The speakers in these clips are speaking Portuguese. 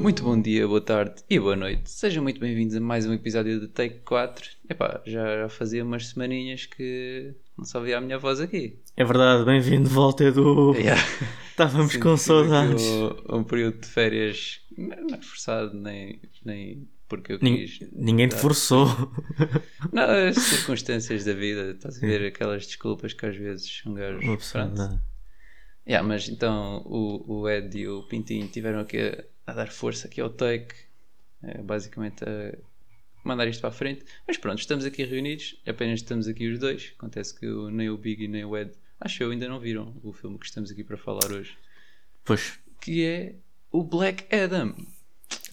Muito bom dia, boa tarde e boa noite. Sejam muito bem-vindos a mais um episódio de Take 4. Epá, já, já fazia umas semaninhas que não só ouvia a minha voz aqui. É verdade, bem-vindo de volta, Edu. Yeah. Estávamos Sinto com saudades. Um, um período de férias, não é forçado, nem, nem porque eu Nin- quis. Ninguém te forçou. Não, as circunstâncias da vida, estás a ver aquelas desculpas que às vezes um gajo. Pronto. Yeah, mas então o, o Ed e o Pintinho tiveram aqui a, dar força aqui ao take, eh, basicamente a mandar isto para a frente. Mas pronto, estamos aqui reunidos, apenas estamos aqui os dois. Acontece que nem o Big nem o Ed, acho eu, ainda não viram o filme que estamos aqui para falar hoje, Pois. que é o Black Adam.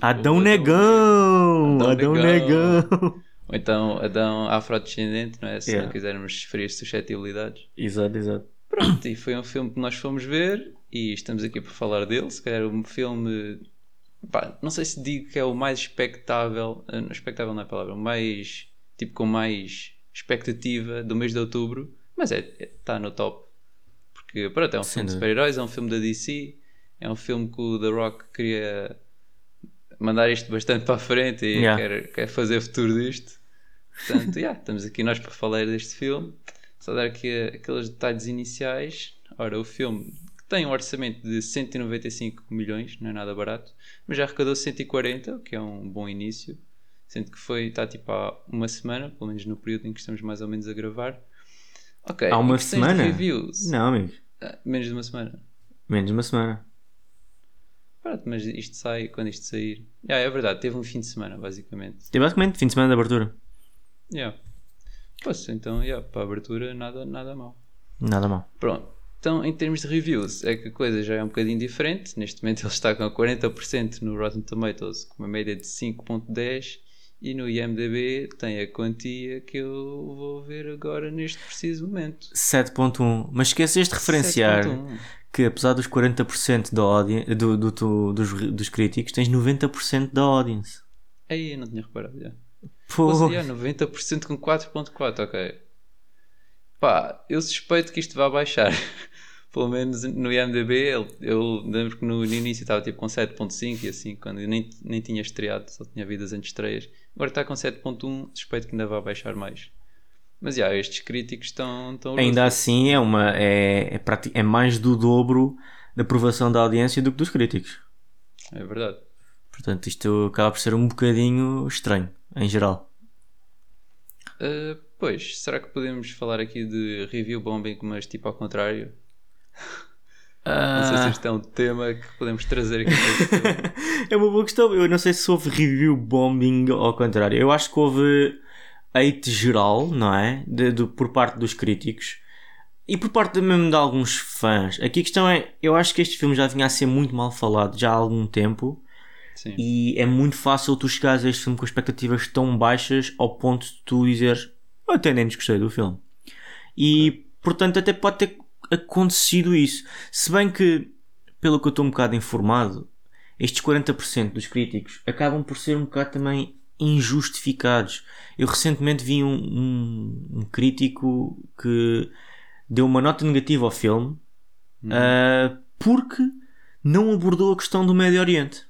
Adão Adão Negão! Adão Adão Negão. Negão! Ou então Adão afrodescendente, não é? Se Yeah. não quisermos ferir suscetibilidades. Exato, exato. Pronto, e foi um filme que nós fomos ver e estamos aqui para falar dele. Se calhar um filme. Pá, não sei se digo que é o mais expectável. eh, não, expectável não é a palavra. O mais. tipo com mais expectativa do mês de outubro. Mas é está no top. Porque pronto, é um Sem filme de super-heróis, é um filme da DC. É um filme que o The Rock queria mandar isto bastante para a frente e Yeah. quer, quer fazer futuro disto. Portanto, yeah, estamos aqui nós para falar deste filme. Só dar aqui aqueles detalhes iniciais. Ora, o filme tem um orçamento de 195 milhões, não é nada barato, mas já arrecadou 140, o que é um bom início. Sendo que foi, está tipo há uma semana, pelo menos no período em que estamos mais ou menos a gravar. Ok, Há uma de semana? Reviews, Não, amigo. ah, menos de uma semana. Menos uma semana. Pronto, mas isto sai quando isto sair. Ah, é verdade, teve um fim de semana, basicamente. E basicamente, fim de semana de abertura. Yeah. Posso, então, yeah, para a abertura, nada, nada mal. Nada mal. Pronto. Então, em termos de reviews, é que a coisa já é um bocadinho diferente. Neste momento, ele está com 40% no Rotten Tomatoes, com uma média de 5,10. E no IMDb tem a quantia que eu vou ver agora neste preciso momento. 7.1. Mas esqueceste de referenciar 7,1. que apesar dos 40% da audi- do, do, do- dos, dos críticos, tens 90% da audience. Aí, eu não tinha reparado. Já. Pô, Ou seja, 90% com 4.4, ok. Pá, eu suspeito que isto vai baixar. Pelo menos no IMDB, ele- eu lembro que no, no início estava tipo com 7.5 e assim, quando eu nem, nem tinha estreado, só tinha havido as antestreias. Agora está com 7.1, suspeito que ainda vai baixar mais. Mas já, estes críticos estão... estão ainda assim é, uma, é, é, é mais do dobro da aprovação da audiência do que dos críticos. É verdade. Portanto, isto acaba por ser um bocadinho estranho, em geral. Uh, pois, será que podemos falar aqui de review bombing, mas tipo ao contrário? Não sei se Ah, este é um tema que podemos trazer aqui é uma boa questão. Eu não sei se houve review bombing ou ao contrário. Eu acho que houve hate geral, não é? De- do- por parte dos críticos e por parte mesmo de alguns fãs. Aqui a questão é: eu acho que este filme já vinha a ser muito mal falado já há algum tempo. Sim. E é muito fácil tu chegares a este filme com expectativas tão baixas ao ponto de tu dizeres eu até nem desgostei do filme. E portanto até pode ter acontecido isso. Se bem que, pelo que eu estou um bocado informado, estes 40% dos críticos acabam por ser um bocado também injustificados. Eu recentemente vi um, um- um crítico que deu uma nota negativa ao filme ah, porque não abordou a questão do Médio Oriente.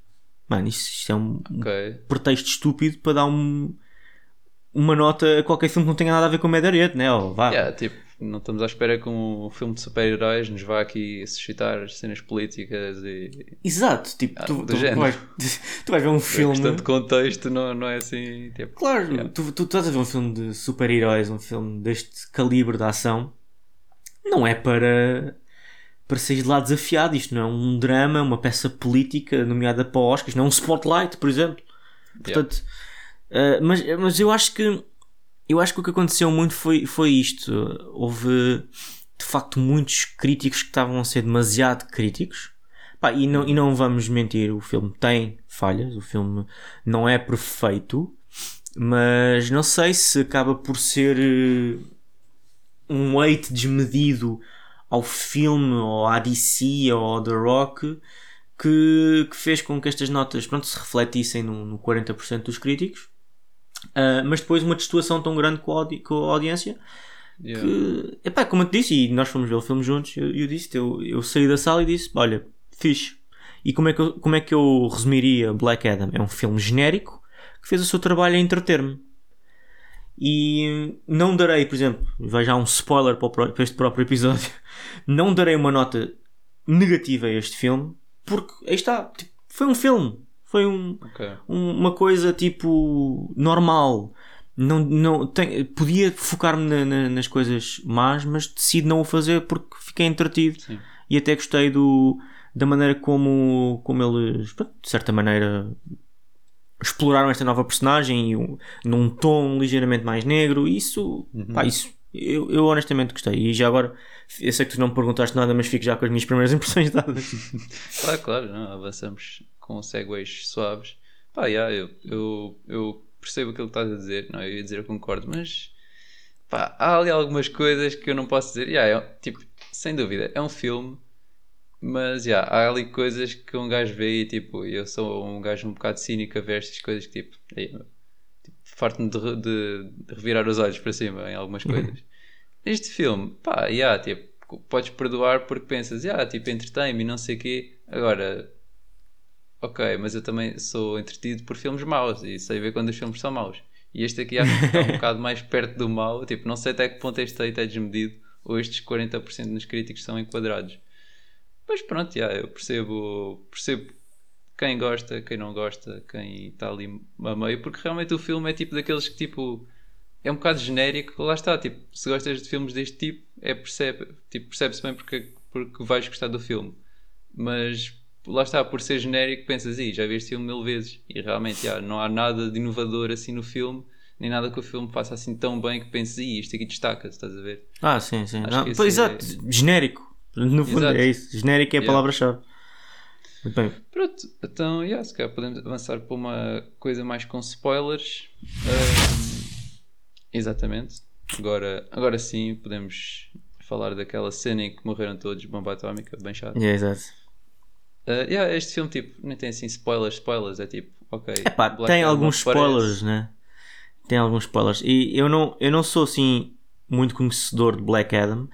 Mano, isso, isto é um, um Ok. pretexto estúpido para dar um- uma nota a qualquer filme que não tenha nada a ver com o Médio Oriente, né? Ou vá. Yeah, tipo, não estamos à espera que um filme de super-heróis nos vá aqui suscitar cenas políticas e Exato, tipo, Ah, tu, tu vais, tu vais ver um a filme. questão de contexto não, não é assim. Tipo, Claro, Yeah. tu, tu estás a ver um filme de super-heróis, um filme deste calibre de ação, não é para, para sair de lá desafiado. Isto não é um drama, uma peça política nomeada para Oscars, não é um spotlight, por exemplo. Portanto, eh, mas, mas eu acho que eu acho que o que aconteceu muito foi, foi isto. Houve de facto muitos críticos que estavam a ser demasiado críticos. Pá, e, não, e não vamos mentir, o filme tem falhas, o filme não é perfeito, mas não sei se acaba por ser eh, um hate desmedido ao filme, ou à DC, ou ao The Rock, que, que fez com que estas notas pronto, se refletissem no, no 40% dos críticos. Ah, mas depois uma destoação tão grande com a, com a audiência yeah. que, epá, como eu te disse, e nós fomos ver o filme juntos, eu, eu disse, eu, eu saí da sala e disse, olha, fixe. E como é, que eu, como é que eu resumiria Black Adam? É um filme genérico que fez o seu trabalho a entreter-me. E não darei, por exemplo, vai já um spoiler para, o, para este próprio episódio, não darei uma nota negativa a este filme, porque aí está, tipo, foi um filme, foi um, Ok. um- uma coisa tipo normal. Não, não, tem, podia focar-me na- na- nas coisas más, mas decido não o fazer porque fiquei entretido Sim. e até gostei do, da maneira como, como eles, de certa maneira, exploraram esta nova personagem um- num tom ligeiramente mais negro. Isso, pá, isso eu, eu honestamente gostei. E já agora, eu sei que tu não me perguntaste nada, mas fico já com as minhas primeiras impressões dadas. Claro, claro, não, avançamos com segways suaves. Pá, yeah, eu, eu, eu percebo aquilo que estás a dizer, não, eu ia dizer eu concordo, mas pá, há ali algumas coisas que eu não posso dizer. Yeah, é, tipo, sem dúvida, é um filme, mas yeah, há ali coisas que um gajo vê e tipo, eu sou um gajo um bocado cínico a ver estas coisas que tipo, meu, tipo farto-me de, de- de revirar os olhos para cima em algumas coisas. Neste filme, pá, yeah, tipo, podes perdoar porque pensas, yeah, tipo, entretém-me e não sei o quê. Agora, ok, mas eu também sou entretido por filmes maus e sei ver quando os filmes são maus. E este aqui acho que está um bocado mais perto do mau. Tipo, não sei até que ponto este hate é desmedido ou estes 40% nos críticos são enquadrados. Mas pronto, yeah, eu percebo, percebo quem gosta, quem não gosta, quem está ali a meio, porque realmente o filme é tipo daqueles que tipo é um bocado genérico, lá está, tipo, se gostas de filmes deste tipo, é percebe, tipo, percebe-se bem porque, porque vais gostar do filme. Mas lá está, por ser genérico, pensas, "Ih, já vi este filme mil vezes. E realmente, já, não há nada de inovador assim no filme, nem nada que o filme faça assim tão bem que penses, "Ih, isto aqui destaca-se, estás a ver? Ah, sim, sim. Não, pois, é- exato, genérico. No fundo Exato. é isso. Genérico é a Yeah. palavra-chave. Muito bem. Pronto, então, yeah, se calhar podemos avançar para uma coisa mais com spoilers. Ahm, exatamente. Agora, agora sim podemos falar daquela cena em que morreram todos, bomba atómica, bem chato. Yeah, exato. Uh, yeah, este filme tipo, nem tem assim spoilers, spoilers, é tipo, ok. Epá, Black tem Adam alguns spoilers, né? Tem alguns spoilers. E eu não, eu não sou assim muito conhecedor de Black Adam.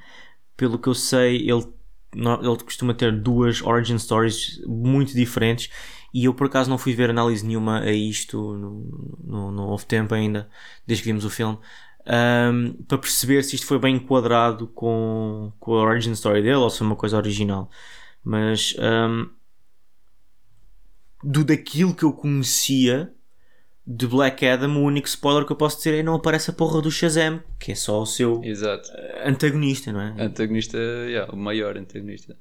Pelo que eu sei, ele, ele costuma ter duas origin stories muito diferentes. E eu por acaso não fui ver análise nenhuma a isto, não, não, não houve tempo ainda, desde que vimos o filme, ahm, para perceber se isto foi bem enquadrado com, com a origin story dele ou se foi uma coisa original. Mas ahm, do daquilo que eu conhecia de Black Adam, o único spoiler que eu posso dizer é não aparece a porra do Shazam, que é só o seu Exato. antagonista, não é? Antagonista, yeah, o maior antagonista.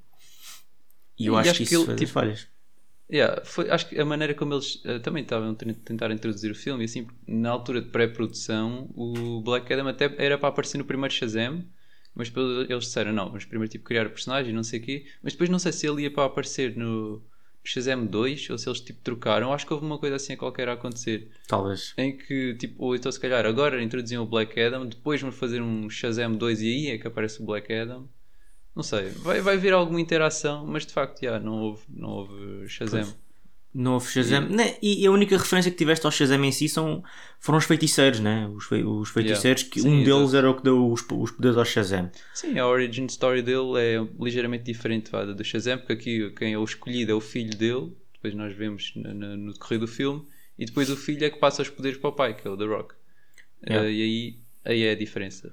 E eu e acho, acho que que isso ele, foi das tipo, falhas. Yeah, foi, acho que a maneira como eles eh, também estavam a ten- tentar introduzir o filme, e assim, na altura de pré-produção, o Black Adam até era para aparecer no primeiro Shazam, mas depois eles disseram: não, vamos primeiro tipo, criar o personagem, não sei o quê, mas depois não sei se ele ia para aparecer no Shazam 2 ou se eles tipo trocaram. Acho que houve uma coisa assim a qualquer a acontecer, Talvez. em que, tipo, ou então se calhar agora introduziam o Black Adam, depois vão fazer um Shazam 2 e aí é que aparece o Black Adam. Não sei, vai, vai haver alguma interação, mas de facto, yeah, não, houve, não houve Shazam. Não houve Shazam. Né, E a única referência que tiveste ao Shazam em si são, foram os feiticeiros, né? Os, fei- os feiticeiros, que Sim, um deles era o que deu os, os poderes ao Shazam. Sim, a origin story dele é ligeiramente diferente da do Shazam, porque aqui quem é o escolhido é o filho dele, depois nós vemos na- na- no decorrer do filme, e depois o filho é que passa os poderes para o pai, que é o The Rock. Yeah. Eh, e aí, aí é a diferença.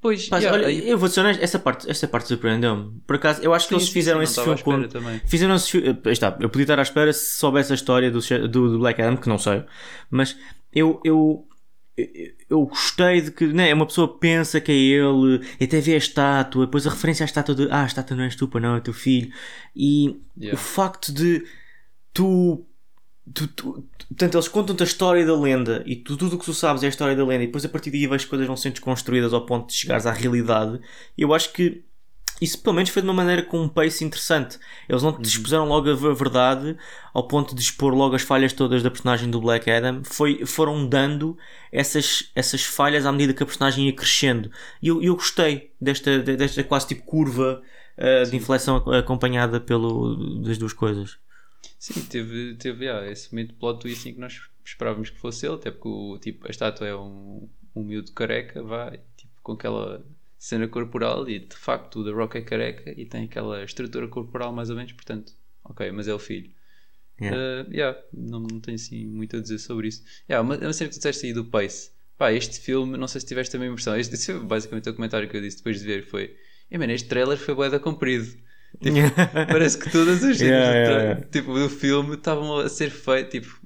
Pois, Mas, yeah, olha, aí- eu vou ser honesto, essa parte, essa parte surpreendeu-me. Por acaso, eu acho que Sim, eles sim, fizeram sim, esse filme com. também. Fizeram esse filme. Está, eu podia estar à espera se soubesse a história do, do, do Black Adam, que não sei. Mas eu. eu eu- gostei de que né, uma pessoa pensa que é ele até vê a estátua, depois a referência à estátua de ah, a estátua não és tu, não, é teu filho. E o Yeah. facto de tu, tu, tu- portanto, eles contam-te a história da lenda e tu, tudo o que tu sabes é a história da lenda e depois a partir daí as coisas vão sendo desconstruídas ao ponto de chegares à realidade. Eu acho que isso pelo menos foi de uma maneira com um pace interessante. Eles não te expuseram logo a ver- a verdade ao ponto de expor logo as falhas todas da personagem do Black Adam. Foi, foram dando essas, essas falhas à medida que a personagem ia crescendo. E eu, eu gostei desta, desta quase tipo curva uh, de inflexão ac- acompanhada pelo, das duas coisas. Sim, teve, teve yeah, esse momento de plot twist em que nós esperávamos que fosse ele, até porque o, tipo, a estátua é um, um miúdo careca, vai, tipo, com aquela cena corporal e de facto o The Rock é careca e tem aquela estrutura corporal mais ou menos, portanto, ok, mas é o filho. Yeah. Uh, yeah, não, não tenho assim muito a dizer sobre isso. Yeah, uma, uma cena que tu disseste aí do Pace. Pá, este filme, não sei se tiveste a mesma impressão. Este, este foi basicamente o comentário que eu disse depois de ver. Foi: "Eh, mano, este trailer foi bué da comprido. Tipo, parece que todas as cenas Yeah, do, tipo, do filme estavam a ser feitas, tipo,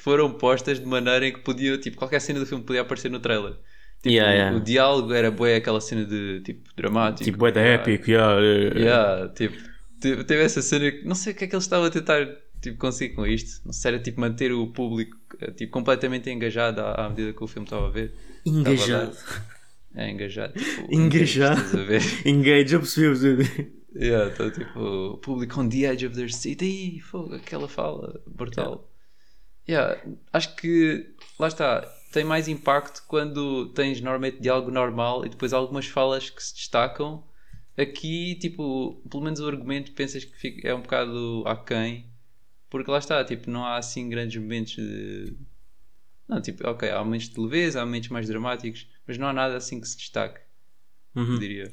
foram postas de maneira em que podia, tipo, qualquer cena do filme podia aparecer no trailer. Tipo, Yeah, o- yeah. o diálogo era bué aquela cena de, tipo, dramático. Tipo, é da Yeah. épico, yeah, yeah. Tipo, te- teve essa cena que não sei o que é que eles estavam a tentar tipo, conseguir com isto. Não sei se era tipo manter o público eh, tipo, completamente engajado à, à medida que o filme estava a ver. Estava a Engajado. dar- É, engajado. Tipo, Engajado. a ver? Engage, eu percebi, eu percebi. Yeah, então, tipo, o público on the edge of their seat. Ih, fogo, aquela fala brutal. Yeah, acho que, lá está, tem mais impacto quando tens normalmente diálogo normal e depois algumas falas que se destacam. Aqui, tipo, pelo menos o argumento pensas que fica, é um bocado aquém, porque lá está, tipo, não há assim grandes momentos de. Não, tipo, ok, há momentos de leveza, há momentos mais dramáticos, mas não há nada assim que se destaque, Uhum. diria.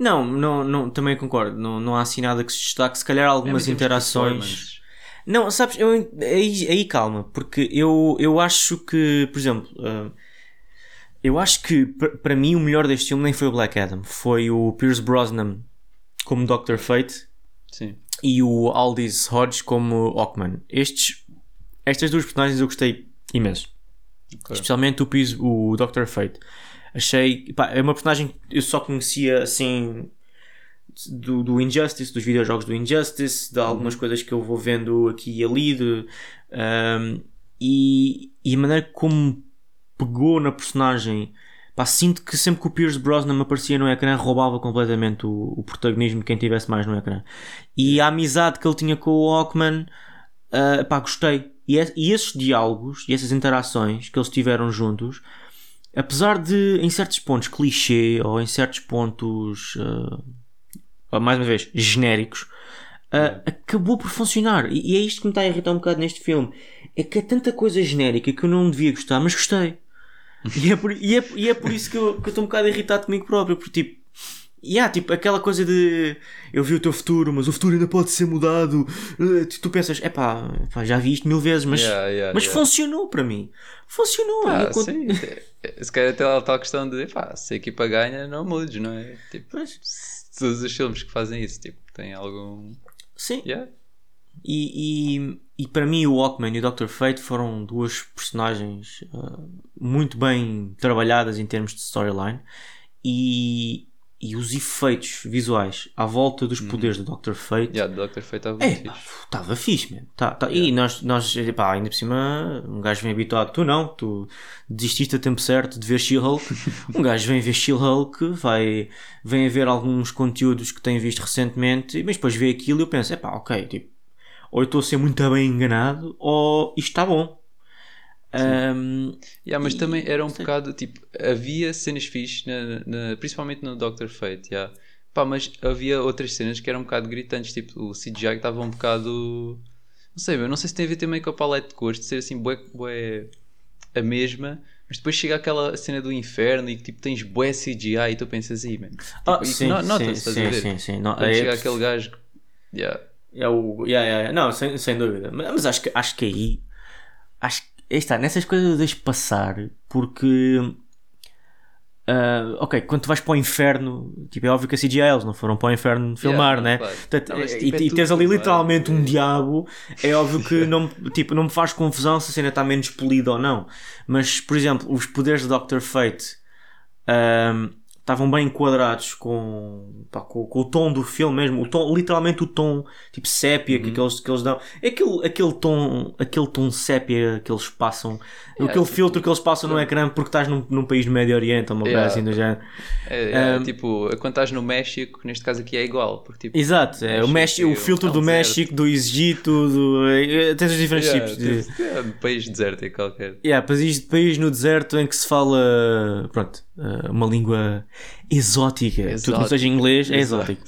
Não, não, não, também concordo. Não, não há assim nada que se destaque. Se calhar algumas em termos de interações. Não, sabes, eu, aí, aí calma, porque eu, eu acho que, por exemplo, ah, eu acho que para mim o melhor deste filme nem foi o Black Adam, foi o Pierce Brosnan como Dr. Fate Sim. e o Aldis Hodge como Hawkman. Estes, estas duas personagens eu gostei imenso. ok. Especialmente o, o Dr. Fate. Achei. Pá, é uma personagem que eu só conhecia assim. Do, do Injustice, dos videojogos do Injustice, de algumas coisas que eu vou vendo aqui e ali. De, um, e, e a maneira como pegou na personagem. Pá, sinto que sempre que o Pierce Brosnan aparecia no ecrã roubava completamente o, o protagonismo de quem tivesse mais no ecrã. E a amizade que ele tinha com o Hawkman, ah, pá, gostei. E, e esses diálogos e essas interações que eles tiveram juntos, apesar de em certos pontos clichê ou em certos pontos, ah, mais uma vez, genéricos, ah, acabou por funcionar. E, e é isto que me está a irritar um bocado neste filme. É que é tanta coisa genérica que eu não devia gostar, mas gostei. E é por, e é, e é por isso que que eu estou um bocado irritado comigo próprio, porque tipo. E há, tipo, aquela coisa de eu vi o teu futuro, mas o futuro ainda pode ser mudado. Eh, Tu, pensas, epá, pá, já vi isto mil vezes, mas, Yeah, yeah, mas funcionou para mim. Funcionou. Ah, con- sim. É, Se calhar até a tal questão de pá, se a equipa ganha, não mudes, não é? Tipo, Mas, todos os filmes que fazem isso, tipo, têm algum. sim. E, e, e para mim o Walkman e o Dr. Fate foram duas personagens ah, muito bem trabalhadas em termos de storyline e, e os efeitos visuais à volta dos poderes do Dr. Fate Yeah, do Dr. Fate estava É, fixe. estava fixe, mano. Tá, tá. E nós, nós pá, ainda por cima, um gajo vem habituado, tu não, tu desististe a tempo certo de ver She-Hulk. um gajo vem ver She-Hulk, vai, vem a ver alguns conteúdos que tem visto recentemente, mas depois vê aquilo e eu penso, é pá, ok, tipo, ou eu estou a ser muito bem enganado, ou isto está bom. Ahm, Yeah, mas E- também era um sei. bocado tipo, havia cenas fixes, na, na- principalmente no Dr. Fate, yeah. Pá, mas havia outras cenas que eram um bocado gritantes, tipo o CGI que estava um bocado. Não sei, eu não sei se tem a ver também com a paleta de cores, de ser assim, bué, bué a mesma, mas depois chega aquela cena do inferno e que tipo tens bué CGI e tu pensas aí, mano. Tipo, ah, sim, no- sim, sim, ver? sim, sim. Não, Quando é- chega aquele gajo. Yeah. É o. Yeah, yeah, yeah. Não, sem, sem dúvida. Mas, mas acho, que, acho que aí. Acho que. Está, nessas coisas eu deixo passar porque. ah, ok, quando tu vais para o inferno, tipo, é óbvio que a CGI eles não foram para o inferno filmar, Yeah, né? claro. Portanto, Não, mas, e, tipo, é e tens ali literalmente um diabo, é óbvio que não, tipo, não me faz confusão se a cena está menos polida ou não. Mas, por exemplo, os poderes do Dr. Fate ahm, estavam bem enquadrados com, pá, com, com o tom do filme mesmo, o tom, literalmente o tom tipo sépia Uhum. que, eles, que eles dão. É aquele, aquele, tom, aquele tom sépia que eles passam, Yeah, aquele tipo, filtro que eles passam no ecrã porque estás num, num país do Médio Oriente ou uma coisa Yeah. assim do género. É, é, Um, tipo, quando estás no México, neste caso aqui é igual. Porque, tipo, Exato, é, o, México o filtro é um do deserto. México, do Egito, do, é, tens os diferentes yeah, tipos de. tipo, é um país desértico qualquer. Yeah, país, país no deserto em que se fala pronto, uma língua exótica. Tudo que não seja inglês é exótico.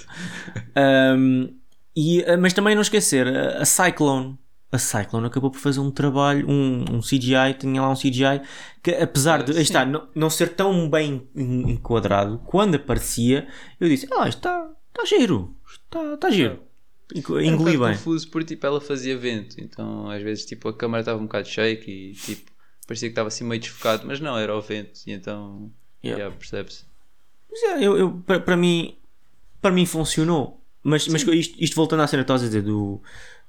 Um, e, eh, mas também não esquecer, a, a Cyclone. A Cyclone acabou por fazer um trabalho, um, um CGI, tinha lá um CGI que apesar de Ah, está, não, não ser tão bem en- enquadrado, quando aparecia, eu disse, ah, isto está está giro, está está giro. Engoli bem. confuso porque tipo, ela fazia vento, então às vezes tipo, a câmera estava um bocado shake e tipo, parecia que estava assim meio desfocado, mas não, era o vento, e então Yeah. yeah, percebe-se. Mas é, eu, eu, para, mim, para mim funcionou. Mas, mas isto, isto voltando à cena que estás a dizer do,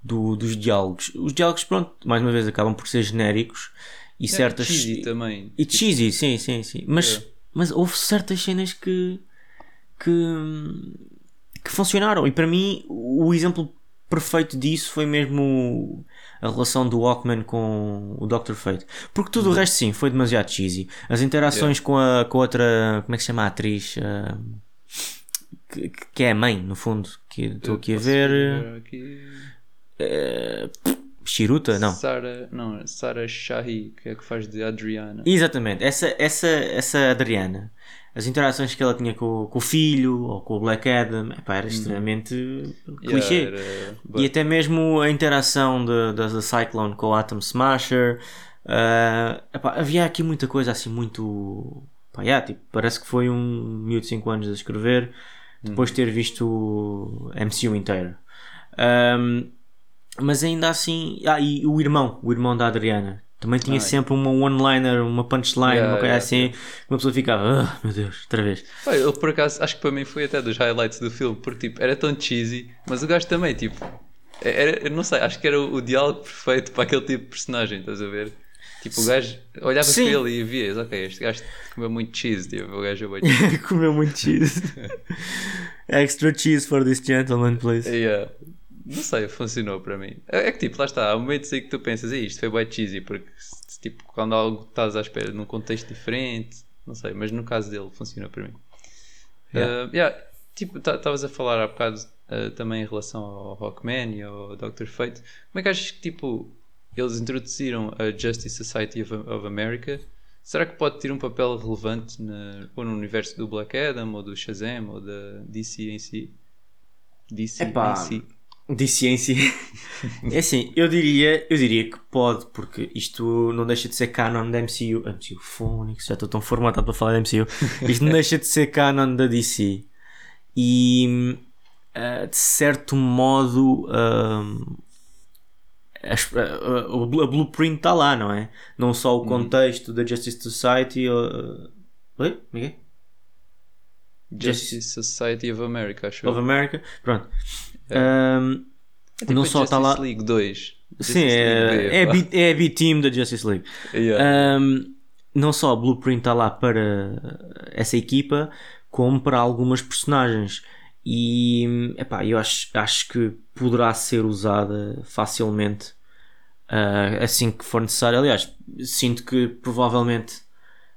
do- dos diálogos. Os diálogos, pronto, mais uma vez acabam por ser genéricos e certas. cheesy também. E cheesy, sim, sim, sim. Mas, É. mas houve certas cenas que, que, que funcionaram. E para mim, o exemplo perfeito disso foi mesmo a relação do Walkman com o Dr. Fate. Porque tudo Uhum. o resto, sim, foi demasiado cheesy. As interações com, a, com a outra. Como é que se chama a atriz? Ah, que, que é a mãe, no fundo. Que estou aqui a ver. aqui? Shiruta? Não. Sarah, não, Sarah Shahi, que é que faz de Adriana. Exatamente, essa, essa, essa Adriana, as interações que ela tinha com, com o filho ou com o Black Adam, epá, era extremamente clichê. Yeah, era- E até mesmo a interação da Cyclone com o Atom Smasher, ah, epá, havia aqui muita coisa assim muito. Pá, yeah, tipo, parece que foi um miúdo de 5 anos a escrever depois de ter visto o MCU inteiro. Ahm, mas ainda assim. Ah, e o irmão, o irmão da Adriana. Também tinha Ah, sempre uma one-liner, uma punchline, Yeah, uma coisa yeah, assim. yeah. Uma pessoa ficava, ah, meu Deus, outra vez. Pá, eu por acaso acho que para mim foi até dos highlights do filme, porque tipo, era tão cheesy, mas o gajo também, tipo, era, eu não sei, acho que era o, o diálogo perfeito para aquele tipo de personagem, estás a ver? Tipo, o gajo olhava Sim. para ele e vias, ok, este gajo comeu muito cheese, tipo, o gajo é. Comeu muito cheese. Extra cheese for this gentleman, please. Yeah. Não sei, funcionou para mim. É é que tipo, lá está, há momentos aí que tu pensas, "Ih, isto foi bem cheesy, porque tipo, quando algo estás à espera num contexto diferente, não sei, mas no caso dele funcionou para mim. Yeah. Uh, yeah, tipo, estavas a falar há bocado uh, também em relação ao Rockman e ao Dr. Fate. Como é que achas que tipo, eles introduziram a Justice Society of, of America? Será que pode ter um papel relevante na, ou no universo do Black Adam, ou do Shazam, ou da DC em si? DC Epá, em si. De ciência. É assim, eu diria, eu diria que pode, porque isto não deixa de ser canon da MCU. MCU Phonics, já estou tão formatado para falar da MCU. Isto não deixa de ser canon da DC. E ah, de certo modo as- a, blueprint está lá, não é? Não só o contexto da Justice Society. ah, Oi? Como é é? Justice Society of America, acho. Of. America. Pronto. É. É tipo não só está Justice lá- League 2. Sim, é, é, a B- é a B-Team da Justice League. Yeah. Um, não só a Blueprint está lá para essa equipa, como para algumas personagens. E epá, eu acho, acho que poderá ser usada facilmente uh, assim que for necessário. Aliás, sinto que provavelmente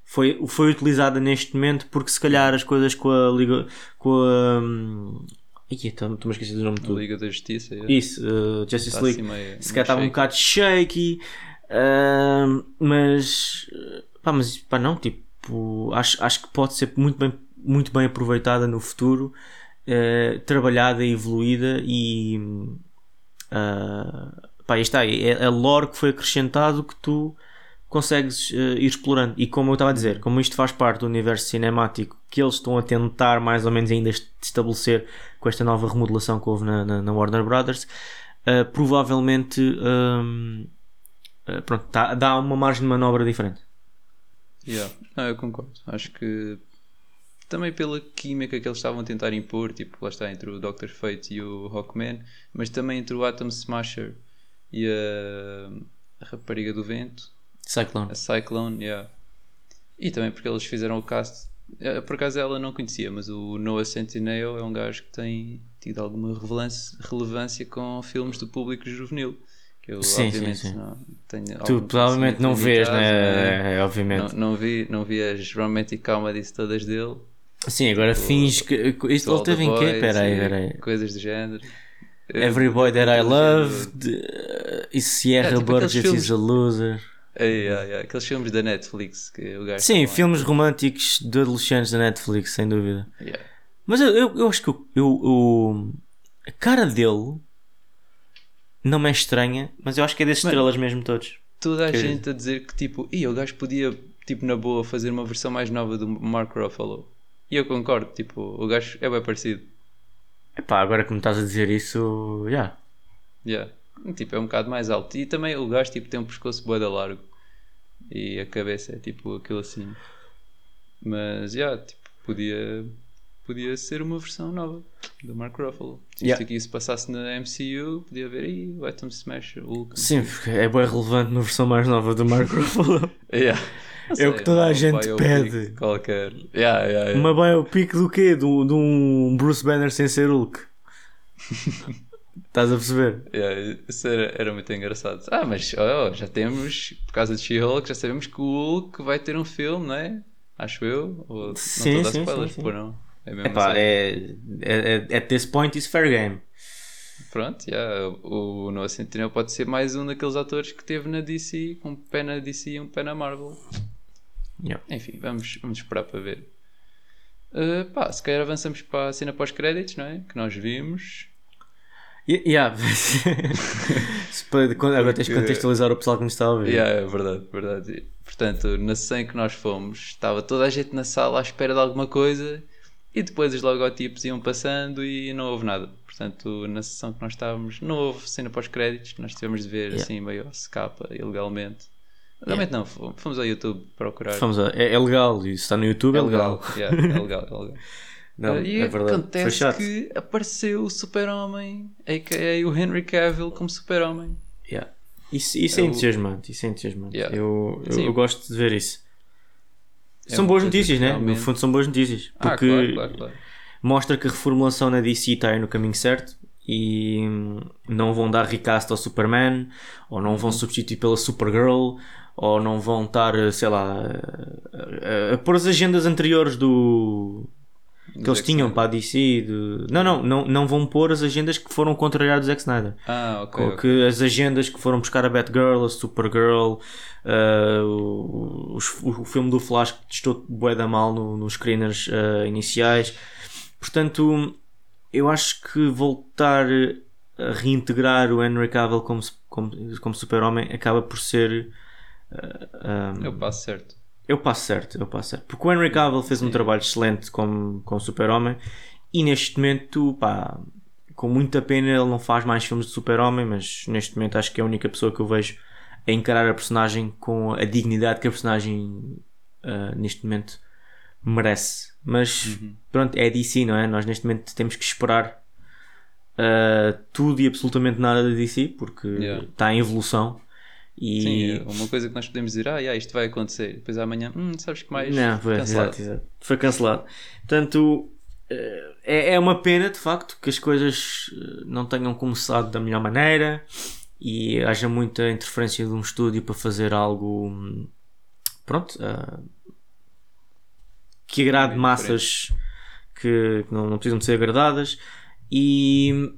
foi, foi utilizada neste momento porque se calhar as coisas com a Liga. com a. Um, Estou-me a esquecer do nome tudo. Liga da Justiça. yeah. Isso, uh, Justice Tá League assim meio- se meio calhar estava um bocado shaky, ahm, mas pá, mas pá, não, tipo, acho, acho que pode ser muito bem, muito bem aproveitada no futuro, eh, trabalhada e evoluída e ah, pá, aí está, é a lore que foi acrescentado que tu consegues eh, ir explorando. E como eu estava a dizer, como isto faz parte do universo cinemático que eles estão a tentar mais ou menos ainda est- estabelecer com esta nova remodelação que houve na, na- na Warner Brothers, eh, provavelmente hum, eh, pronto, tá- dá uma margem de manobra diferente. Yeah. Não, eu concordo. Acho que também pela química que eles estavam a tentar impor, tipo, lá está entre o Dr. Fate e o Hawkman, mas também entre o Atom Smasher e a, a Rapariga do Vento, Cyclone. a Cyclone, yeah. E também porque eles fizeram o cast. eh, Por acaso ela não conhecia, mas o Noah Centineo é um gajo que tem tido alguma relevância, com filmes do público juvenil. Que eu, Sim, sim, obviamente, sim. não tenho Tu provavelmente não vês, né? É, obviamente. não, não vi, não vi as romantic comedies todas dele. Sim, agora finge que. Isto ele teve em quê? Boys Espera aí, e espera aí. Coisas do género. Every Boy That I do Love de- e Sierra É, tipo Burgess filmes- is a Loser. Ei, ai, ai, Aqueles filmes da Netflix que o gajo. Sim, filmes românticos de adolescentes da Netflix, sem dúvida. Yeah. Mas eu, eu, eu acho que eu, eu- eu- a cara dele não me é estranha, mas eu acho que é desses estrelas mesmo todos. Toda a Que- gente a dizer que tipo, Ih, o gajo podia, tipo, na boa, fazer uma versão mais nova do Mark Ruffalo. E eu concordo, tipo, o gajo é bem parecido. Epá, agora que me estás a dizer isso, já. Yeah. Yeah. Tipo, é um bocado mais alto. E também o gajo tipo, tem um pescoço boeda largo. E a cabeça é tipo aquilo assim. Mas, já, yeah, tipo, podia, podia ser uma versão nova do Mark Ruffalo. Se Yeah. isto aqui se passasse na MCU, podia haver aí o Atom Smasher, Hulk. Sim, porque é bem relevante na versão mais nova do Mark Ruffalo. Yeah. Não É o que toda a gente biopic pede. Qualquer. Yeah, yeah, yeah. Uma biopic do quê? De um Bruce Banner sem ser Hulk. Estás a perceber? Yeah, isso era, era muito engraçado. Ah, mas oh, já temos, por causa de She-Hulk, já sabemos que o Hulk vai ter um filme, não é? Acho eu. Ou, Sim, não estou a dar spoilers, sim, sim. pô, não. É mesmo Epá, assim. é, é, é, at this point is fair game. Pronto, yeah, o Noah Centineo pode ser mais um daqueles atores que teve na DC, com um pé na DC e um pé na Marvel. Yeah. Enfim, vamos, vamos esperar para ver. Uh, pá, se calhar avançamos para a cena pós-créditos, não é? Que nós vimos. Yeah. Agora tens de Porque- contextualizar o pessoal que nos está a ouvir. Yeah, é verdade, verdade. Portanto, na sessão em que nós fomos, estava toda a gente na sala à espera de alguma coisa e depois os logotipos iam passando e não houve nada. Portanto, na sessão que nós estávamos, não houve cena pós-créditos, nós tivemos de ver Yeah. assim meio ao secapa, ilegalmente. Legalmente não, fomos fomos ao YouTube procurar. Vamos a- é, é legal, e se está no YouTube é, é legal. legal, yeah, é legal, é legal. Não, e é verdade. Acontece que apareceu o Super-Homem, a.k.a. o Henry Cavill como Super-Homem. Yeah. Isso, isso é Eu- entusiasmante, isso é entusiasmante. Yeah. Eu, eu, eu gosto de ver isso. É são boas notícias, né? No fundo são boas notícias. Ah, Porque claro, claro, claro. mostra que a reformulação na DC está aí no caminho certo e hum, não vão dar recast ao Superman ou não Uhum. vão substituir pela Supergirl ou não vão estar, sei lá, a, a- a pôr as agendas anteriores do que eles Zack tinham Snyder. para a DC. De... Não, não, não, não vão pôr as agendas que foram contrariar do Zack Snyder. Ah, ok. Ou que as agendas que foram buscar a Batgirl, a Supergirl, uh, o, os- o filme do Flash que testou bué da mal no- nos screeners uh, iniciais. Portanto, eu acho que voltar a reintegrar o Henry Cavill como, como, como super-homem acaba por ser... uh, um, É o passo certo. Eu passo certo, eu passo certo. Porque o Henry Cavill fez um trabalho excelente como, como super-homem e neste momento, pá, com muita pena ele não faz mais filmes de super-homem, mas neste momento acho que é a única pessoa que eu vejo a encarar a personagem com a dignidade que a personagem ah, neste momento merece. Mas pronto, é DC, não é? Nós neste momento temos que esperar ah, tudo e absolutamente nada da DC porque Yeah. está em evolução. E Sim, é uma coisa que nós podemos dizer, ah, yeah, isto vai acontecer. Depois amanhã, hum, sabes que mais? Não, foi, Cancelado. exato, exato. Foi cancelado. Portanto, eh, é, é uma pena de facto que as coisas eh, não tenham começado da melhor maneira e haja muita interferência de um estúdio para fazer algo pronto ah, que agrade Bem massas que, que não, não precisam de ser agradadas e,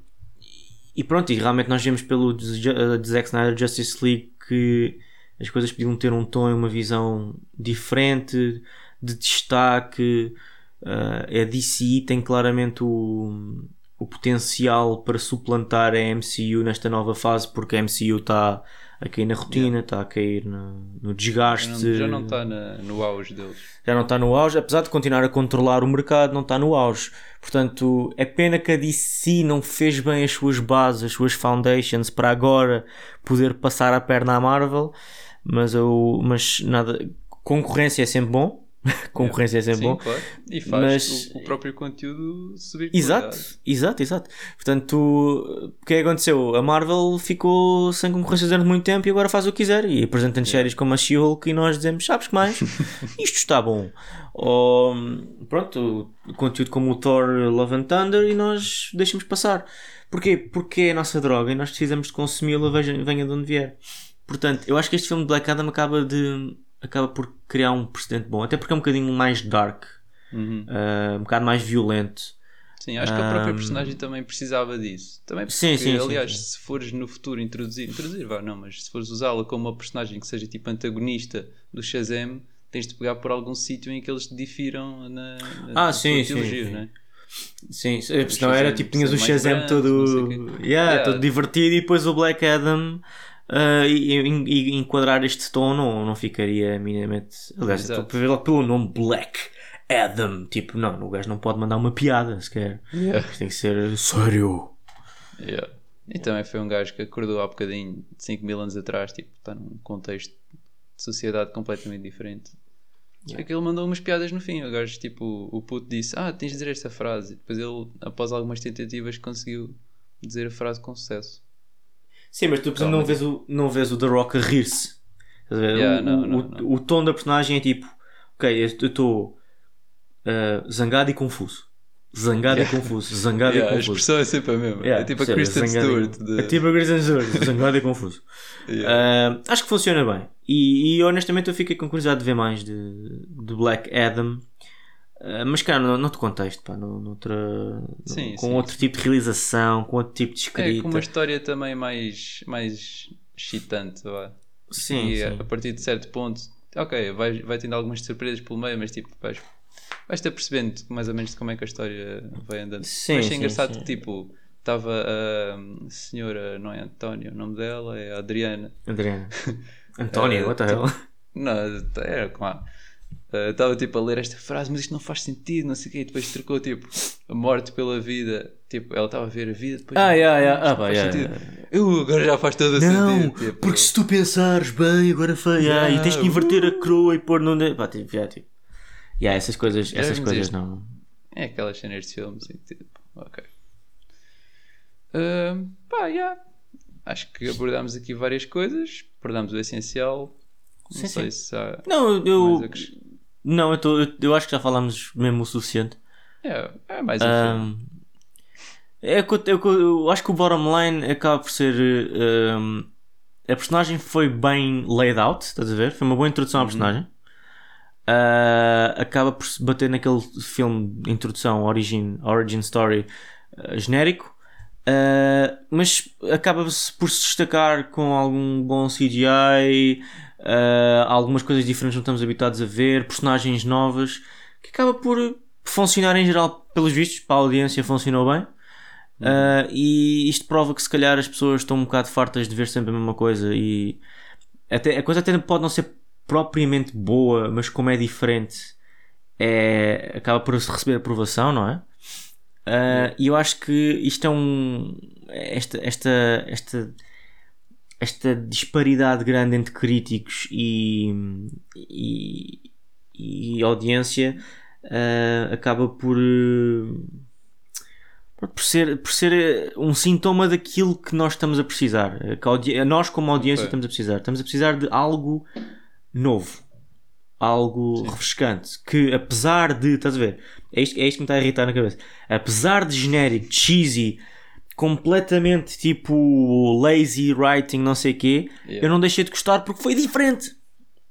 e pronto, e realmente nós vemos pelo eh, de Zack Snyder Justice League que as coisas podiam ter um tom e uma visão diferente, de destaque. Uh, a DCI tem claramente o, o potencial para suplantar a MCU nesta nova fase, porque a MCU está a cair na rotina, está a cair no, no desgaste. Já não- Já não está no auge deles. já não está no auge, apesar de continuar a controlar o mercado, não está no auge. Portanto, é pena que a DC não fez bem as suas bases, as suas foundations para agora poder passar a perna à Marvel, mas, eu, mas nada, concorrência é sempre bom. concorrência é sempre Sim, bom. claro. E faz Mas- o, o próprio conteúdo subir Exato, exato, exato. Portanto, o que é que aconteceu? A Marvel ficou sem concorrência durante muito tempo e agora faz o que quiser. E apresenta-nos séries como a She-Hulk e nós dizemos: Sabes que mais? Isto está bom. Ou, pronto, o conteúdo como o Thor Love and Thunder e nós deixamos passar. Porquê? Porque é a nossa droga e nós precisamos de consumi-la, venha de onde vier. Portanto, eu acho que este filme de Black Adam acaba, de, acaba por criar um precedente bom, até porque é um bocadinho mais dark, Uhum. ah, um bocado mais violento. Sim, acho que a própria Ahm, personagem também precisava disso. Também porque, Sim, sim, aliás, sim. se fores no futuro introduzir, introduzir, vá, não, mas se fores usá-la como uma personagem que seja tipo antagonista do Shazam, tens de pegar por algum sítio em que eles te difiram na, na Ah, sim, teologia, sim. não é? Sim, se- senão era tipo, tinhas o Shazam todo, yeah, Yeah. todo divertido e depois o Black Adam ah, e, e- e enquadrar este tom não, não ficaria minimamente. Aliás, estou a ver logo pelo nome Black Adam. Tipo, não, o gajo não pode mandar uma piada sequer. Yeah. Tem que ser sério. Yeah. E também foi um gajo que acordou há bocadinho, 5 mil anos atrás, tipo, está num contexto de sociedade completamente diferente. É que ele mandou umas piadas no fim. O gajo, tipo, o puto disse: Ah, tens de dizer esta frase. E depois ele, após algumas tentativas, conseguiu dizer a frase com sucesso. Sim, mas tu, por exemplo, não vês, o, não vês o The Rock a rir-se. A? Yeah, o, não, não, o- não. o tom da personagem é tipo: Ok, eu estou uh, zangado e confuso. Zangado Yeah. e confuso. Zangado Yeah, a e confuso. expressão é sempre a mesma. Yeah, é tipo a? Kristen e- Stewart. De... É tipo a Kristen Stewart. Zangado e confuso. Uh, acho que funciona bem. E, e, honestamente eu fiquei com curiosidade de ver mais de, de Black Adam. Uh, mas cara, no, noutro contexto, pá, no, noutra, Sim, com sim, outro tipo de realização, com outro tipo de É, escrita. com uma história também mais, mais excitante, vá. Sim, e sim. a partir de certo ponto, ok, vai, vai tendo algumas surpresas pelo meio, mas tipo, vais, vais-te apercebendo mais ou menos como é que a história vai andando. Sim, mas é sim, engraçado sim. que tipo, estava a senhora, não é António, o nome dela é Adriana. Adriana. António, Eh, what the hell? Não, era como a. Estava tipo a ler esta frase, mas isto não faz sentido, não sei o quê, e depois trocou tipo a morte pela vida. Tipo, ela estava a ver a vida, depois. Ah, yeah, yeah. isto Ah, não pá, faz yeah, sentido. yeah. Eu agora já faz todo o Não, sentido. Tipo, porque se tu pensares bem, agora foi. Yeah, e tens que inverter a uh. coroa e pôr num. Pá, tipo, yeah, tipo. Yeah, essas coisas, Já essas coisas não. É aquelas cenas de filmes e tipo, ok. Ahm, pá, yeah. Acho que abordámos aqui várias coisas, abordámos o essencial. Não Sim, sei sim. se há Não, eu. Não, eu, tô, eu, eu acho que já falámos mesmo o suficiente. É, é mais um filme. É que eu, eu- eu acho que o bottom line acaba por ser. ahm, a personagem foi bem laid out, estás a ver? Foi uma boa introdução à personagem. Ah, acaba por se bater naquele filme de introdução, origin, origin story ah, genérico. Ah, mas acaba-se por se destacar com algum bom CGI, ah, algumas coisas diferentes não estamos habituados a ver, personagens novas, que acaba por funcionar em geral, pelos vistos, para a audiência funcionou bem. Uh, e isto prova que se calhar as pessoas estão um bocado fartas de ver sempre a mesma coisa e até, a coisa até pode não ser propriamente boa, mas como é diferente é, acaba por receber aprovação, não é? Uh, E eu acho que isto é um esta, esta, esta, esta disparidade grande entre críticos e, e, e audiência uh, acaba por uh, por ser, por ser eh, um sintoma daquilo que nós estamos a precisar. Que nós, como audiência, Ok. estamos a precisar. Estamos a precisar de algo novo. Algo refrescante. Que apesar de. Estás a ver? É isto, é isto que me está a irritar na cabeça. Apesar de genérico, cheesy, completamente tipo lazy writing, não sei o quê, Yeah. eu não deixei de gostar porque foi diferente.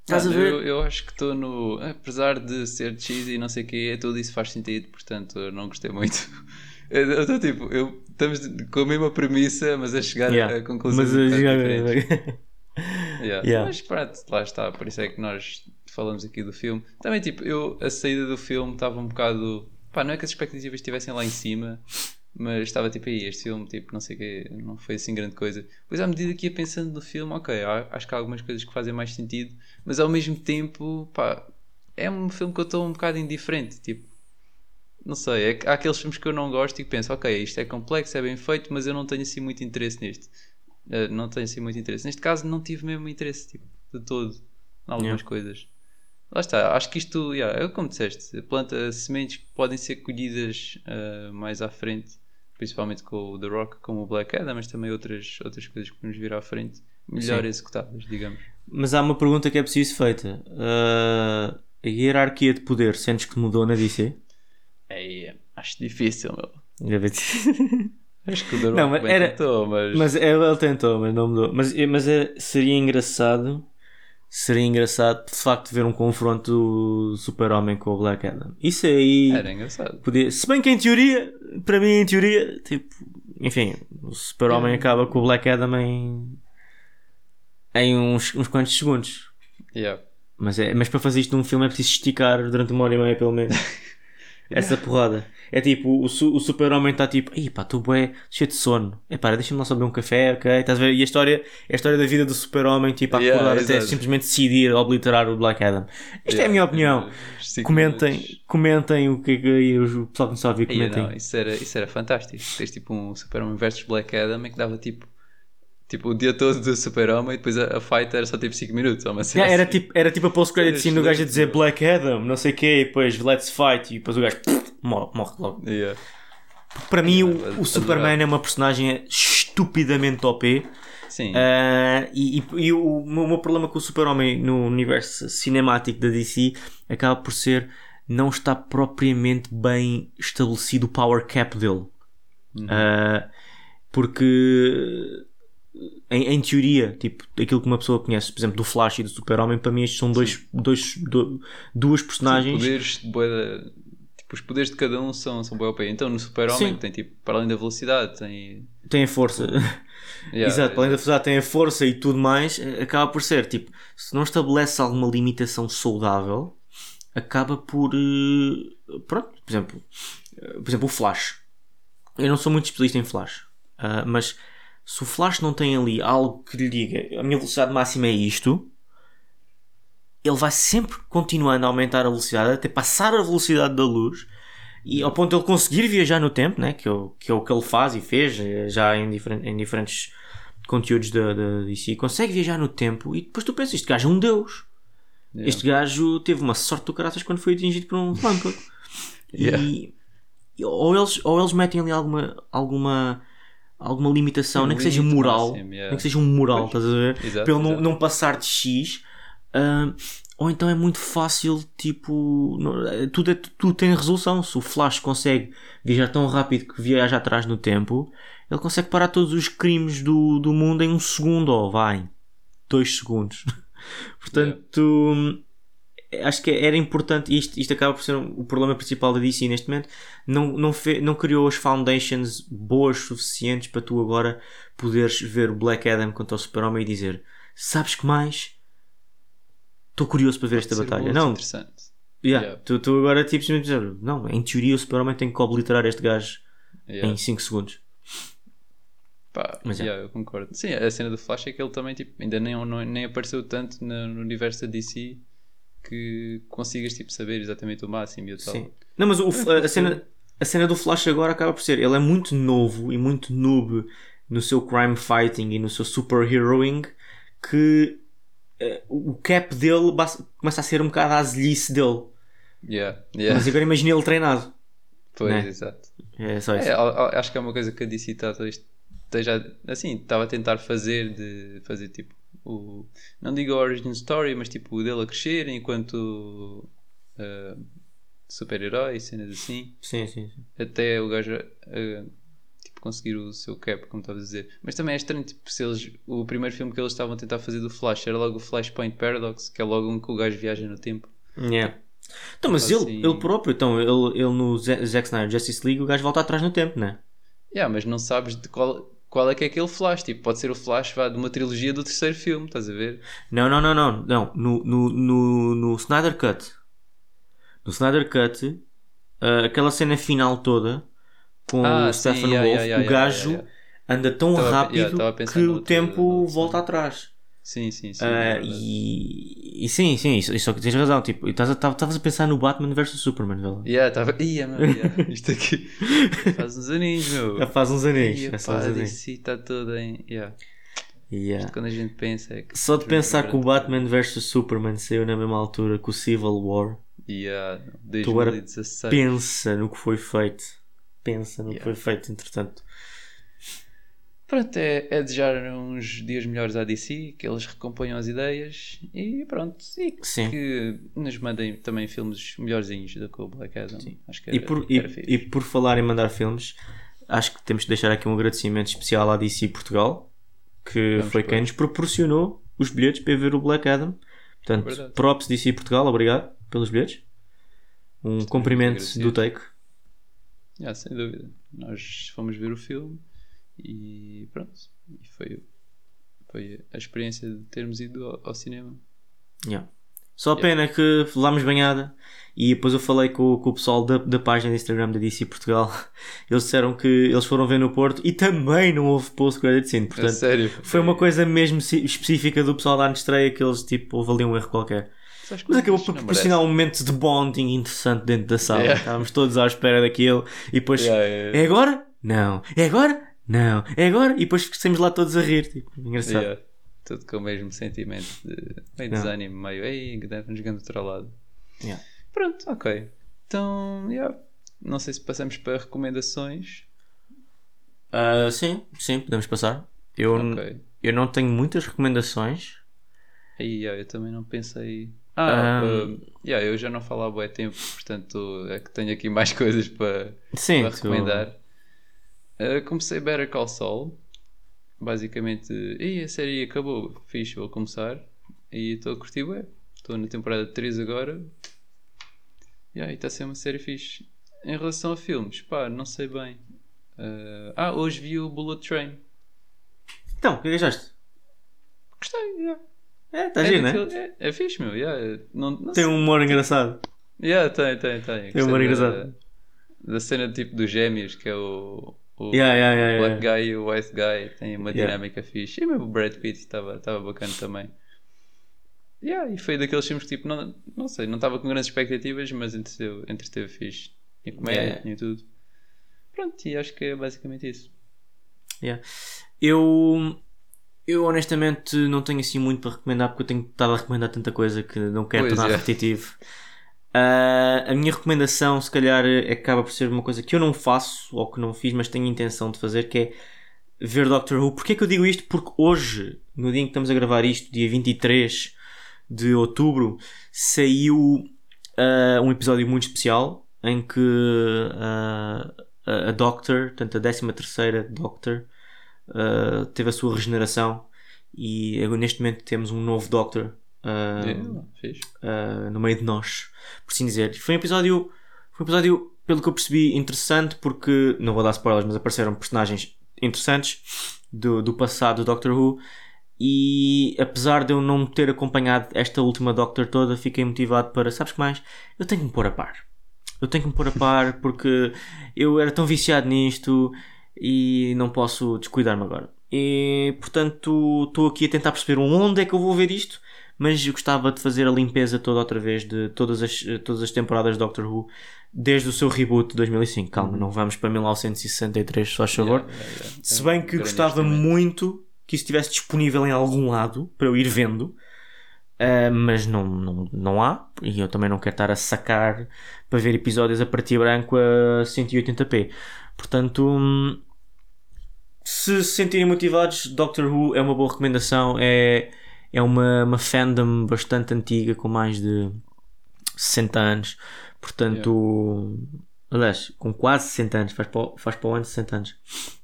Estás a Mano, ver? Eu, eu acho que estou no. Apesar de ser cheesy e não sei o que, tudo isso faz sentido, portanto eu não gostei muito. Eu estou tipo, eu, estamos com a mesma premissa, mas a chegar Yeah. a conclusões Mas, um eh, diferentes. Yeah. Yeah. Mas pronto, lá está, por isso é que nós falamos aqui do filme. Também, tipo, eu, a saída do filme estava um bocado. Pá, não é que as expectativas estivessem lá em cima, mas estava tipo aí, este filme, tipo, não sei o quê, não foi assim grande coisa. Pois à medida que ia pensando no filme, ok, acho que há algumas coisas que fazem mais sentido, mas ao mesmo tempo, pá, é um filme que eu estou um bocado indiferente, tipo. Não sei, é que há aqueles filmes que eu não gosto e que penso, ok, isto é complexo, é bem feito, mas eu não tenho assim muito interesse neste. Uh, não tenho assim muito interesse. Neste caso, não tive mesmo interesse tipo, de todo em algumas Yeah. coisas. Lá está, acho que isto, yeah, é como disseste, planta sementes que podem ser colhidas uh, mais à frente, principalmente com o The Rock, como o Black Adam, mas também outras, outras coisas que podemos vir à frente, melhor Sim. executadas, digamos. Mas há uma pergunta que é preciso feita. Uh, a hierarquia de poder, sentes que mudou na DC? É, acho difícil, meu. Acho que o The Rock Não, mas era- tentou, mas... mas é, ele tentou, mas não mudou. Mas, mas é- seria engraçado. Seria engraçado de facto ver um confronto do Super-Homem com o Black Adam. Isso aí Era engraçado. podia. Se bem que em teoria, para mim, em teoria, tipo, enfim, o Super-Homem acaba com o Black Adam em. em uns, uns quantos segundos. Yeah. Mas, é, mas para fazer isto num filme é preciso esticar durante uma hora e meia, pelo menos. Essa porrada. É tipo, o, o super-homem está tipo, ei pá, estou bué, cheio de sono. É pá, deixa-me lá só beber um café, ok? Estás a ver? E a história é a história da vida do super-homem, tipo, a Yeah, acordar até exato. simplesmente decidir obliterar o Black Adam. Esta é a minha opinião. Os cinco Comentem, minutos. comentem o que é que aí o pessoal que não sabe Aí, comentem. não, isso, era, isso era fantástico. Tens tipo um Super-Homem versus Black Adam em que dava tipo, tipo o dia todo do Super-Homem e depois a, a fight era só tipo 5 minutos. Ou uma cena Yeah, era, assim. tipo, era tipo a post-credit scene do gajo a dizer. Black Adam, não sei o quê, e depois let's fight, e depois o gajo pff, morre, morre logo. Yeah. Para mim, Yeah, o, adorava. o Superman é uma personagem estupidamente OP. Sim. Ah, e e- e o, meu meu problema com o Super-Homem no universo cinemático da DC acaba por ser não está propriamente bem estabelecido o power cap dele. Uhum. Ah, porque em, em teoria, tipo, aquilo que uma pessoa conhece, por exemplo, do Flash e do Super-Homem, para mim estes são dois, dois, do- duas personagens. poderes de bué da- tipo, os poderes de cada um são, são bué OP. Então no Super-Homem tem tipo, para além da velocidade, tem. Têm a força. Yeah, Exato, para além da velocidade tem a força e tudo mais, eh, acaba por ser, tipo, se não estabelece alguma limitação saudável, acaba por. eh, Pronto, por exemplo, eh, por exemplo, o Flash. Eu não sou muito especialista em Flash, ah, mas se o Flash não tem ali algo que lhe diga a minha velocidade máxima é isto, ele vai sempre continuando a aumentar a velocidade até passar a velocidade da luz e ao ponto de ele conseguir viajar no tempo, né? que, é o, que é o que ele faz e fez eh, já em, diferen- em diferentes conteúdos da, da DC, consegue viajar no tempo e depois tu pensas, este gajo é um deus. Yeah. Este gajo teve uma sorte do caraças quando foi atingido por um relâmpago. Yeah. E ou, eles, ou eles metem ali alguma, alguma, alguma limitação, nem que seja moral, máximo, yeah. nem que seja um moral, Pois. estás a ver? Exato, Para ele não, não passar de X. ah, ou então é muito fácil, tipo, não- eh, tudo, é, tudo tem resolução. Se o Flash consegue viajar tão rápido que viaja atrás no tempo, ele consegue parar todos os crimes do, do mundo em um segundo, ou vai, dois segundos. Portanto, hum, acho que era importante, isto, isto acaba por ser o problema principal da DC neste momento, não, não, fe, não criou as foundations boas suficientes para tu agora poderes ver o Black Adam contra o Super-Homem e dizer sabes que mais? Estou curioso para ver esta Ser batalha. Não, interessante. yeah, Yeah. Tu, tu agora tipo não, em teoria o Super-Homem tem que obliterar este gajo Yeah. em 5 segundos. Pá, Mas é. yeah, eu concordo. Sim, a cena do Flash é que ele também tipo, ainda nem, não- nem apareceu tanto no, no universo da DC que consigas tipo, saber exatamente o máximo e o tal. Sim. Não, mas o- a, a cena, a cena do Flash agora acaba por ser. Ele é muito novo e muito noob no seu crime fighting e no seu superheroing que eh, o cap dele começa a ser um bocado a azelice dele. Yeah, yeah. Mas agora imagina ele treinado. Pois, né? exato. É só isso. É, acho que é uma coisa que a DC está esteja assim, estava a tentar fazer de fazer tipo o não digo a origin story, mas tipo o dele a crescer enquanto ah, super-herói, cenas assim, Sim, sim, sim. até o gajo ah, tipo, conseguir o seu cap, como estavas a dizer. Mas também é estranho, tipo, se eles, o primeiro filme que eles estavam a tentar fazer do Flash era logo o Flashpoint Paradox, que é logo um que o gajo viaja no tempo. Yeah. Então, mas ele, assim- ele próprio, então, ele, ele no Zack Snyder Justice League, o gajo volta atrás no tempo, né? Yeah, mas não sabes de qual, qual é que é aquele Flash. Tipo, pode ser o Flash vá, de uma trilogia do terceiro filme, estás a ver? Não, não, não, não. não. No, no, no, no Snyder Cut. No Snyder Cut, ah, aquela cena final toda com Ah, o Stephen yeah, Wolf, yeah, yeah, o gajo anda tão Tava rápido que o tempo volta atrás. Sim, sim, sim. Ah, é verdade. e, e sim, sim, isso, isso tens razão. Tipo, estavas a pensar no Batman vs Superman, velho. Yeah, tava... Ia, mano, yeah. Isto aqui faz uns aninhos, meu. Já faz uns anéis. Ia, pá, a. DC está toda em. Yeah. Yeah. Quando a gente pensa é que. Só de pensar que o Batman vs Superman saiu na mesma altura que o Civil War, Yeah, Tu agora 2016. pensa no que foi feito. Pensa no que Yeah. foi feito, entretanto. Pronto, é, é desejar uns dias melhores à DC, que eles recomponham as ideias e pronto. E Sim. que nos mandem também filmes melhorzinhos do que o Black Adam. Acho que era, E por, e, e por falar em mandar filmes, acho que temos de deixar aqui um agradecimento especial à DC Portugal, que Vamos foi por quem nos proporcionou os bilhetes para ver o Black Adam. Portanto, Verdade. props DC Portugal, obrigado pelos bilhetes. Um cumprimento do take. Yeah, sem dúvida. Nós fomos ver o filme e pronto. E foi, foi a experiência de termos ido ao, ao cinema. Yeah. Só a pena que levámos banhada E depois eu falei com, com o pessoal da, da página do Instagram da DC Portugal. Eles disseram que eles foram ver no Porto e também não houve post-credit scene. É Portanto, sério. foi uma coisa mesmo específica do pessoal da estreia que eles, tipo, houve ali um erro qualquer. Mas acabou por proporcionar um momento de bonding interessante dentro da sala. Yeah. Estávamos todos à espera daquilo e depois. Yeah, yeah, É agora? Não. É agora? Não. É agora? E depois saímos lá todos a rir. Tipo, engraçado. yeah. Tudo com o mesmo sentimento de meio desânimo, meio ei, deve-nos ganhar do outro lado. Yeah. Pronto, ok. Então, yeah. não sei se passamos para recomendações. Ah, sim, sim, podemos passar. Eu, Ok. eu não tenho muitas recomendações. Aí, yeah, eu também não pensei. Ah, Ah. uh, yeah, eu já não falo há tempo, portanto é que tenho aqui mais coisas para, Sim, para tu- recomendar. Uh, comecei Better Call Saul. Basicamente, e a série acabou, fixe, vou começar. E estou a curtir, ué. Estou na temporada 3 agora. Yeah, e está a ser uma série fixe. Em relação a filmes, pá, não sei bem. Uh, ah, hoje vi o Bullet Train. Então, o que é achaste? Gostei, yeah. É, está é, giro, né? é, é fixe, meu. Yeah. Não, não Tem sei. um humor engraçado. Yeah, tem, tem, tem. Tem humor Gostei engraçado. Da, da cena tipo dos gêmeos, que é o, o Yeah, yeah, yeah, Black. Guy e o White Guy, tem uma dinâmica fixe. E mesmo o Brad Pitt estava estava bacana também. Yeah, e foi daqueles filmes que tipo, não, não sei, não estava com grandes expectativas, mas entreteve, entreteve fixe. Tinha comédia, Yeah. tinha tudo. Pronto, e acho que é basicamente isso. Yeah. Eu, eu honestamente não tenho assim muito para recomendar porque eu tenho estado a recomendar tanta coisa que não quero Pois tornar é. repetitivo. Ah, a minha recomendação, se calhar, é- acaba por ser uma coisa que eu não faço ou que não fiz, mas tenho intenção de fazer, que é ver Doctor Who. Porquê que eu digo isto? Porque hoje, no dia em que estamos a gravar isto, dia 23 de outubro, saiu ah, um episódio muito especial em que ah, a Doctor, portanto a 13 terceira Doctor, teve a sua regeneração e neste momento temos um novo Doctor fixe. ah, no meio de nós, por assim dizer. Foi um episódio, foi um episódio, pelo que eu percebi, interessante porque, não vou dar spoilers, mas apareceram personagens interessantes do, do passado do Doctor Who e apesar de eu não ter acompanhado esta última Doctor toda, fiquei motivado para, sabes que mais? Eu tenho que me pôr a par. Eu tenho que me pôr a par porque eu era tão viciado nisto e não posso descuidar-me agora. E portanto estou aqui a tentar perceber onde é que eu vou ver isto, mas eu gostava de fazer a limpeza toda outra vez de todas as, todas as temporadas de Doctor Who desde o seu reboot de 2005. Calma, não vamos para 1963, só favor. Yeah, yeah, yeah. Se bem que gostava muito que isso estivesse disponível em algum lado para eu ir vendo, ah, mas não, não, não há, e eu também não quero estar a sacar para ver episódios a partir branco a 180p. Portanto, hum, se se sentirem motivados, Doctor Who é uma boa recomendação. É, é uma, uma fandom bastante antiga, com mais de 60 anos. Portanto, aliás, com quase 60 anos, faz para, o- faz para o ano 60 anos.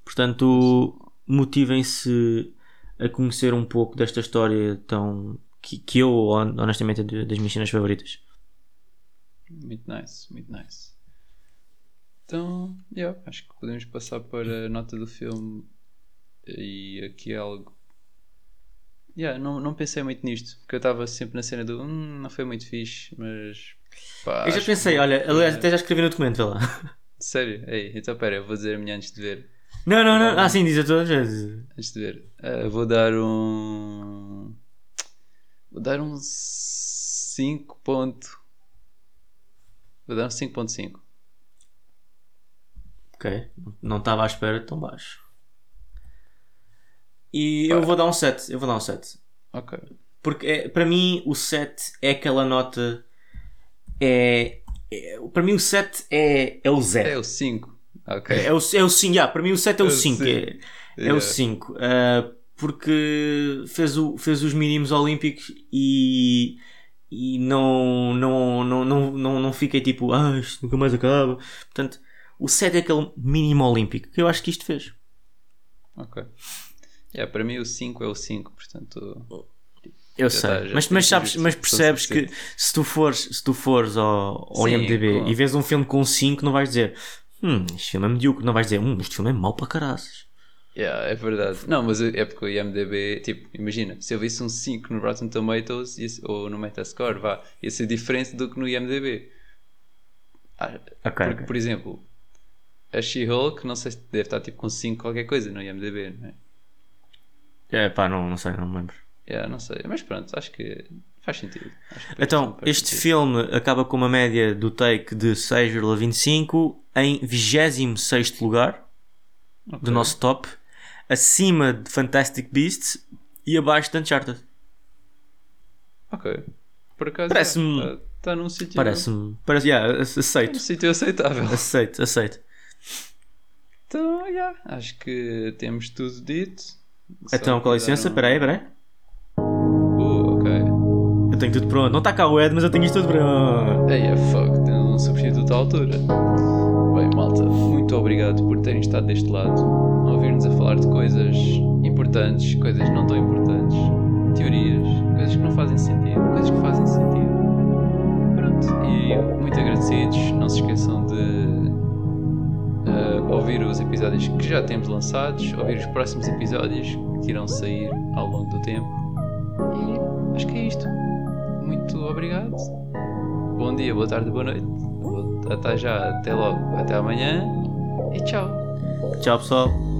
Portanto, motivem-se a conhecer um pouco desta história tão que, que eu, hon- honestamente, é das minhas cenas favoritas. Muito nice, muito nice. Então, yeah, acho que podemos passar para a nota do filme e aqui é algo. Yeah, não, não pensei muito nisto, porque eu estava sempre na cena do hum, não foi muito fixe, mas. pá, eu já pensei, que- olha, aliás, até já escrevi no documento, vê lá. Sério? Ei, então pera, eu vou dizer a minha antes de ver. Não, não, não. Ah, sim, diz a todas as vezes. Antes de ver. Ah, vou dar um. Vou dar um 5 ponto. Vou dar um 5.5. Ok, não estava à espera de tão baixo. E eu vou dar um 7. Eu vou dar um 7. Ok. Porque é, para mim o 7 é aquela nota. É. é- para mim o 7 é, é o 0. É o 5. Ok. É o, é o 5, yeah, para mim o 7 é o É o 5. cinco. É, é Yeah. o 5. ah, porque fez, o, fez os mínimos olímpicos e, e não, não, não, não, não, não fiquei tipo, ah, isto nunca mais acaba. Portanto, o 7 é aquele mínimo olímpico que eu acho que isto fez. Ok. Yeah, para mim o 5 é o 5, portanto. Eu sei, tá, mas, mas sabes, mas percebes que se tu fores, se tu fores ao, ao Sim, IMDB claro. e vês um filme com 5, não vais dizer, hum, este filme é medíocre, não vais dizer, hum, este filme é mau para caraças. Yeah, é verdade. Não, mas é porque o IMDB, tipo, imagina, se eu visse um 5 no Rotten Tomatoes ser- ou no Metascore, vá, ia ser diferente do que no IMDB. Ah, Ok, porque, ok. por exemplo, a She-Hulk, não sei se deve estar tipo com 5 qualquer coisa no IMDB, não é? É pá, não, não sei, não me lembro. Yeah, não sei, mas pronto, acho que faz sentido. Que Então, faz este sentido. filme acaba com uma média do take de 6,25 em 26 lugar do Ok. nosso top, acima de Fantastic Beasts e abaixo de Uncharted. Ok. Por acaso, Parece-me- está tá num sítio. Parece-me. Parece, yeah, num aceito. sítio aceitável. Aceito, aceito. Então, yeah, acho que temos tudo dito. Então, com licença, um- peraí, peraí. Uh, ok. Eu tenho tudo pronto. Não está cá o Ed, mas eu tenho isto tudo pronto. Ei, é fuck, temos um substituto à altura. Bem, malta, muito obrigado por terem estado deste lado, a ouvir-nos a falar de coisas importantes, coisas não tão importantes, teorias, coisas que não fazem sentido, coisas que fazem sentido. Pronto, e muito agradecidos. Não se esqueçam de ouvir os episódios que já temos lançados, ouvir os próximos episódios que irão sair ao longo do tempo. E acho que é isto. Muito obrigado. Bom dia, boa tarde, boa noite. Até já, até logo, até amanhã e tchau. Tchau, pessoal.